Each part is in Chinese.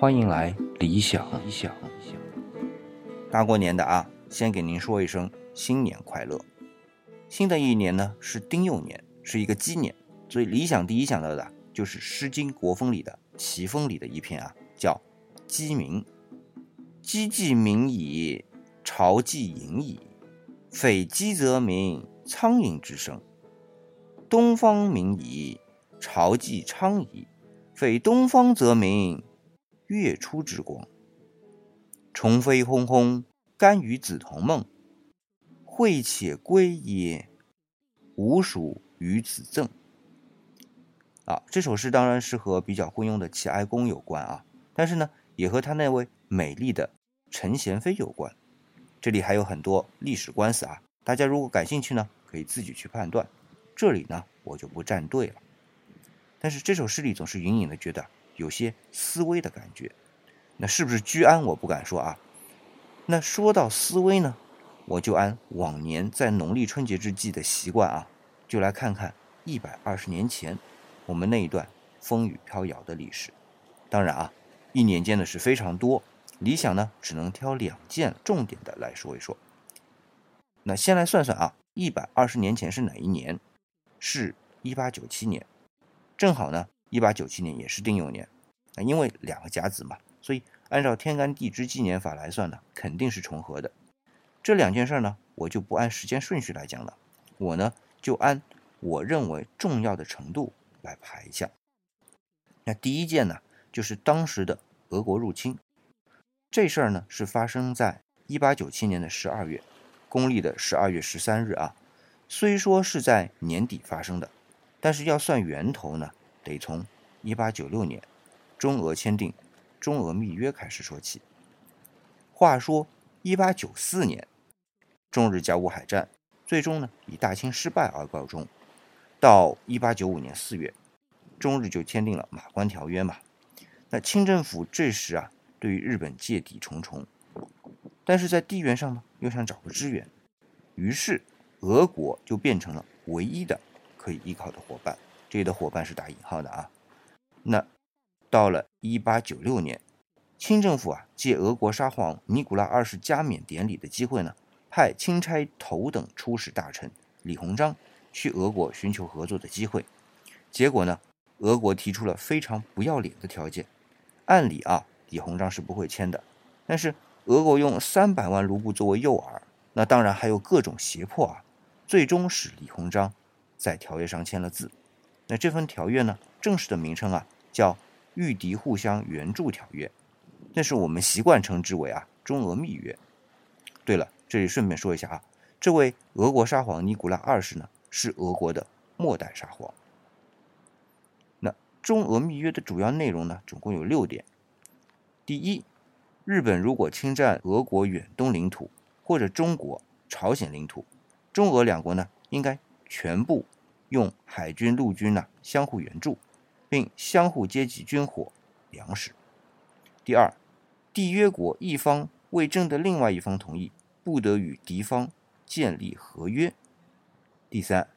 欢迎来理想理想。大过年的啊，先给您说一声新年快乐。新的一年呢是丁酉年，是一个鸡年，所以理想第一想到的就是《诗经·国风》里的《齐风》里的一篇啊，叫《鸡鸣》。鸡既鸣矣，巢既盈矣。匪鸡则鸣，苍蝇之声。东方鸣矣，巢既昌矣。匪东方则鸣。月出之光，虫飞轰轰，甘与子同梦。惠且归也，吾属与子赠。啊，这首诗当然是和比较昏庸的齐哀公有关啊，但是呢，也和他那位美丽的陈贤妃有关。这里还有很多历史官司啊，大家如果感兴趣呢，可以自己去判断。这里呢，我就不站队了。但是这首诗里总是隐隐的觉得。有些思危的感觉，那是不是居安？我不敢说啊。那说到思危呢，我就按往年在农历春节之际的习惯啊，就来看看一百二十年前我们那一段风雨飘摇的历史。当然啊，一年间的事非常多，理想呢只能挑两件重点的来说一说。那先来算算啊，一百二十年前是哪一年？是一八九七年，正好呢。一八九七年也是丁酉年，啊，因为两个甲子嘛，所以按照天干地支纪年法来算呢，肯定是重合的。这两件事呢，我就不按时间顺序来讲了，我呢就按我认为重要的程度来排一下。那第一件呢，就是当时的俄国入侵，这事儿呢是发生在一八九七年的十二月，公历的十二月十三日啊。虽说是在年底发生的，但是要算源头呢。得从一八九六年中俄签订中俄密约开始说起。话说一八九四年，中日甲午海战最终呢以大清失败而告终。到一八九五年四月，中日就签订了马关条约嘛。那清政府这时啊对于日本芥蒂重重，但是在地缘上呢又想找个支援，于是俄国就变成了唯一的可以依靠的伙伴。这里的伙伴是打引号的啊。那到了一八九六年，清政府啊借俄国沙皇尼古拉二世加冕典礼的机会呢，派钦差头等出使大臣李鸿章去俄国寻求合作的机会。结果呢，俄国提出了非常不要脸的条件。按理啊，李鸿章是不会签的。但是俄国用三百万卢布作为诱饵，那当然还有各种胁迫啊，最终使李鸿章在条约上签了字。那这份条约呢，正式的名称啊叫《御敌互相援助条约》，但是我们习惯称之为啊中俄密约。对了，这里顺便说一下啊，这位俄国沙皇尼古拉二世呢是俄国的末代沙皇。那中俄密约的主要内容呢，总共有六点。第一，日本如果侵占俄国远东领土或者中国、朝鲜领土，中俄两国呢应该全部。用海军、陆军呢相互援助，并相互接济军火、粮食。第二，缔约国一方未征得另外一方同意，不得与敌方建立合约。第三，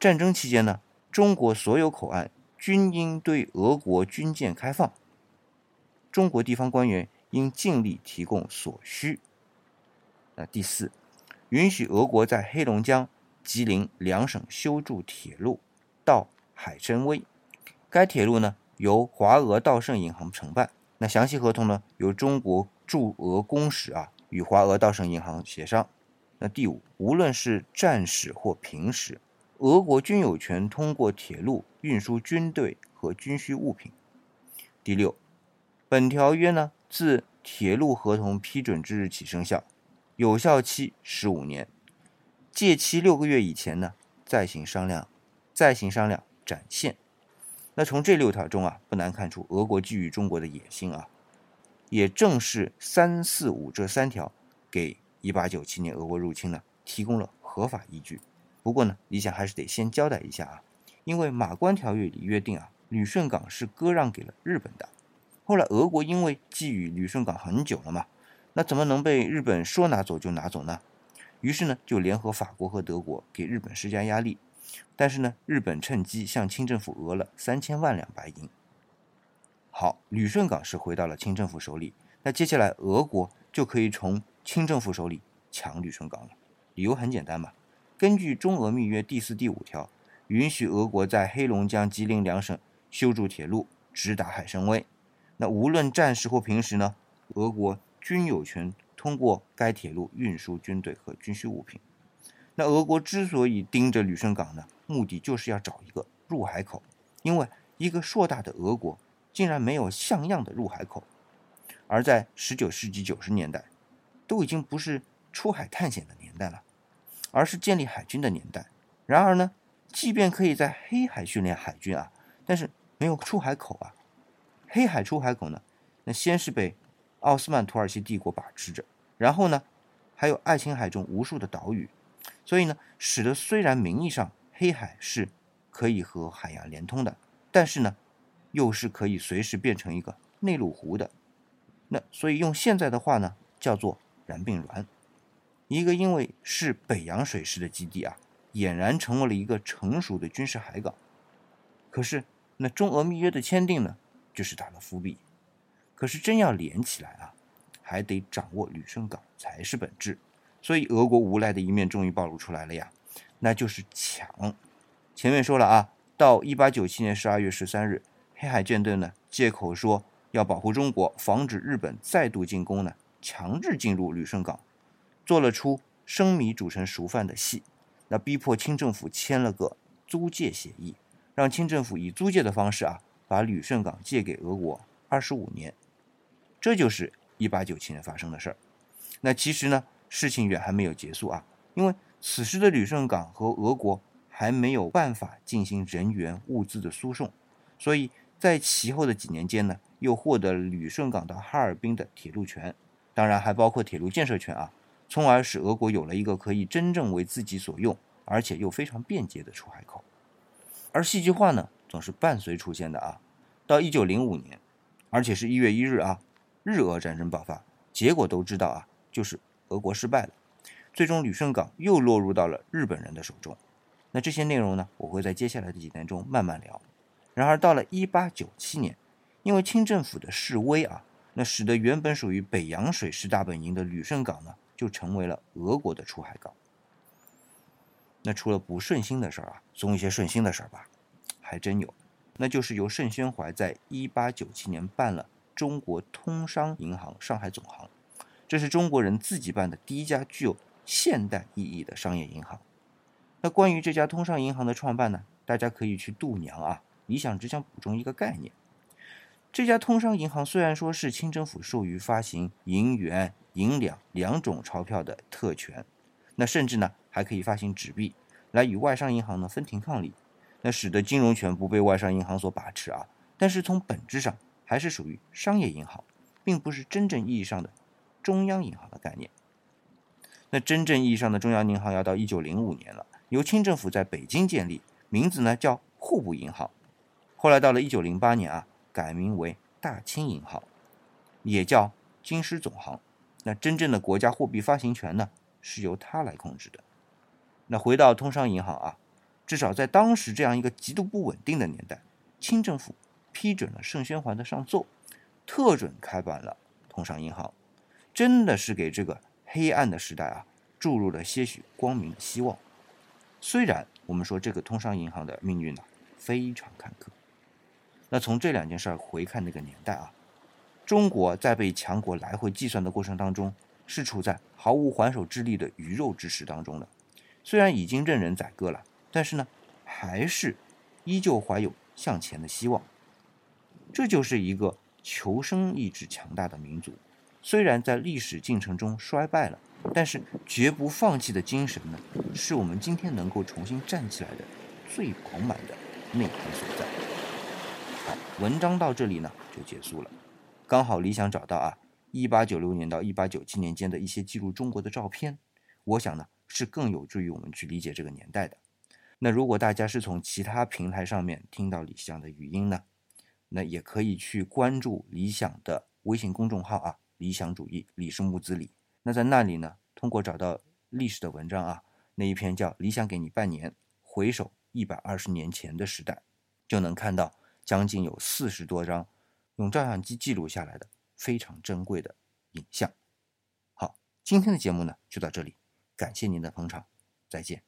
战争期间呢，中国所有口岸均应对俄国军舰开放，中国地方官员应尽力提供所需。那第四，允许俄国在黑龙江。吉林两省修筑铁路到海参崴，该铁路呢由华俄道盛银行承办。那详细合同呢由中国驻俄公使啊与华俄道盛银行协商。那第五，无论是战时或平时，俄国均有权通过铁路运输军队和军需物品。第六，本条约呢自铁路合同批准之日起生效，有效期十五年。借期六个月以前呢，再行商量，再行商量展现。那从这六条中啊，不难看出俄国觊觎中国的野心啊。也正是三四五这三条，给一八九七年俄国入侵呢提供了合法依据。不过呢，理想还是得先交代一下啊，因为马关条约里约定啊，旅顺港是割让给了日本的。后来俄国因为觊觎旅顺港很久了嘛，那怎么能被日本说拿走就拿走呢？于是呢，就联合法国和德国给日本施加压力，但是呢，日本趁机向清政府讹了三千万两白银。好，旅顺港是回到了清政府手里，那接下来俄国就可以从清政府手里抢旅顺港了。理由很简单嘛，根据中俄密约第四、第五条，允许俄国在黑龙江、吉林两省修筑铁路，直达海参崴。那无论战时或平时呢，俄国均有权通过该铁路运输军队和军需物品。那俄国之所以盯着旅顺港呢，目的就是要找一个入海口，因为一个硕大的俄国竟然没有像样的入海口。而在19世纪90年代，都已经不是出海探险的年代了，而是建立海军的年代。然而呢，即便可以在黑海训练海军啊，但是没有出海口啊。黑海出海口呢，那先是被奥斯曼土耳其帝国把持着，然后呢，还有爱琴海中无数的岛屿。所以呢，使得虽然名义上黑海是可以和海洋连通的，但是呢，又是可以随时变成一个内陆湖的。那所以用现在的话呢，叫做然并卵。一个因为是北洋水师的基地啊，俨然成为了一个成熟的军事海港。可是那中俄密约的签订呢，就是打了伏笔。可是真要连起来啊，还得掌握旅顺港才是本质。所以，俄国无赖的一面终于暴露出来了呀，那就是抢。前面说了啊，到一八九七年十二月十三日，黑海舰队呢借口说要保护中国，防止日本再度进攻呢，强制进入旅顺港，做了出生米煮成熟饭的戏。那逼迫清政府签了个租借协议，让清政府以租借的方式啊，把旅顺港借给俄国二十五年。这就是一八九七年发生的事儿。那其实呢？事情远还没有结束啊，因为此时的旅顺港和俄国还没有办法进行人员物资的输送，所以在其后的几年间呢，又获得了旅顺港到哈尔滨的铁路权，当然还包括铁路建设权啊，从而使俄国有了一个可以真正为自己所用，而且又非常便捷的出海口。而戏剧化呢，总是伴随出现的啊，到一九零五年，而且是一月一日啊，日俄战争爆发，结果都知道啊，就是。俄国失败了，最终旅顺港又落入到了日本人的手中。那这些内容呢，我会在接下来的几年中慢慢聊。然而到了1897年，因为清政府的示威啊，那使得原本属于北洋水师大本营的旅顺港呢，就成为了俄国的出海港。那除了不顺心的事儿啊，总一些顺心的事儿吧，还真有。那就是由盛宣怀在1897年办了中国通商银行上海总行。这是中国人自己办的第一家具有现代意义的商业银行。那关于这家通商银行的创办呢？大家可以去度娘啊。理想只想补充一个概念：这家通商银行虽然说是清政府授予发行银元、银两两种钞票的特权，那甚至呢还可以发行纸币来与外商银行呢分庭抗礼，那使得金融权不被外商银行所把持啊。但是从本质上还是属于商业银行，并不是真正意义上的。中央银行的概念，那真正意义上的中央银行要到一九零五年了，由清政府在北京建立，名字呢叫户部银行。后来到了一九零八年啊，改名为大清银行，也叫京师总行。那真正的国家货币发行权呢，是由它来控制的。那回到通商银行啊，至少在当时这样一个极度不稳定的年代，清政府批准了盛宣怀的上奏，特准开办了通商银行。真的是给这个黑暗的时代啊注入了些许光明的希望。虽然我们说这个通商银行的命运呢非常坎坷，那从这两件事儿回看那个年代啊，中国在被强国来回计算的过程当中，是处在毫无还手之力的鱼肉之势当中的。虽然已经任人宰割了，但是呢，还是依旧怀有向前的希望。这就是一个求生意志强大的民族。虽然在历史进程中衰败了，但是绝不放弃的精神呢，是我们今天能够重新站起来的最饱满的内涵所在。好，文章到这里呢就结束了。刚好理想找到啊，一八九六年到一八九七年间的一些记录中国的照片，我想呢是更有助于我们去理解这个年代的。那如果大家是从其他平台上面听到李想的语音呢，那也可以去关注理想的微信公众号啊。理想主义，李氏木子李。那在那里呢？通过找到历史的文章啊，那一篇叫《理想给你半年》，回首一百二十年前的时代，就能看到将近有四十多张用照相机记录下来的非常珍贵的影像。好，今天的节目呢就到这里，感谢您的捧场，再见。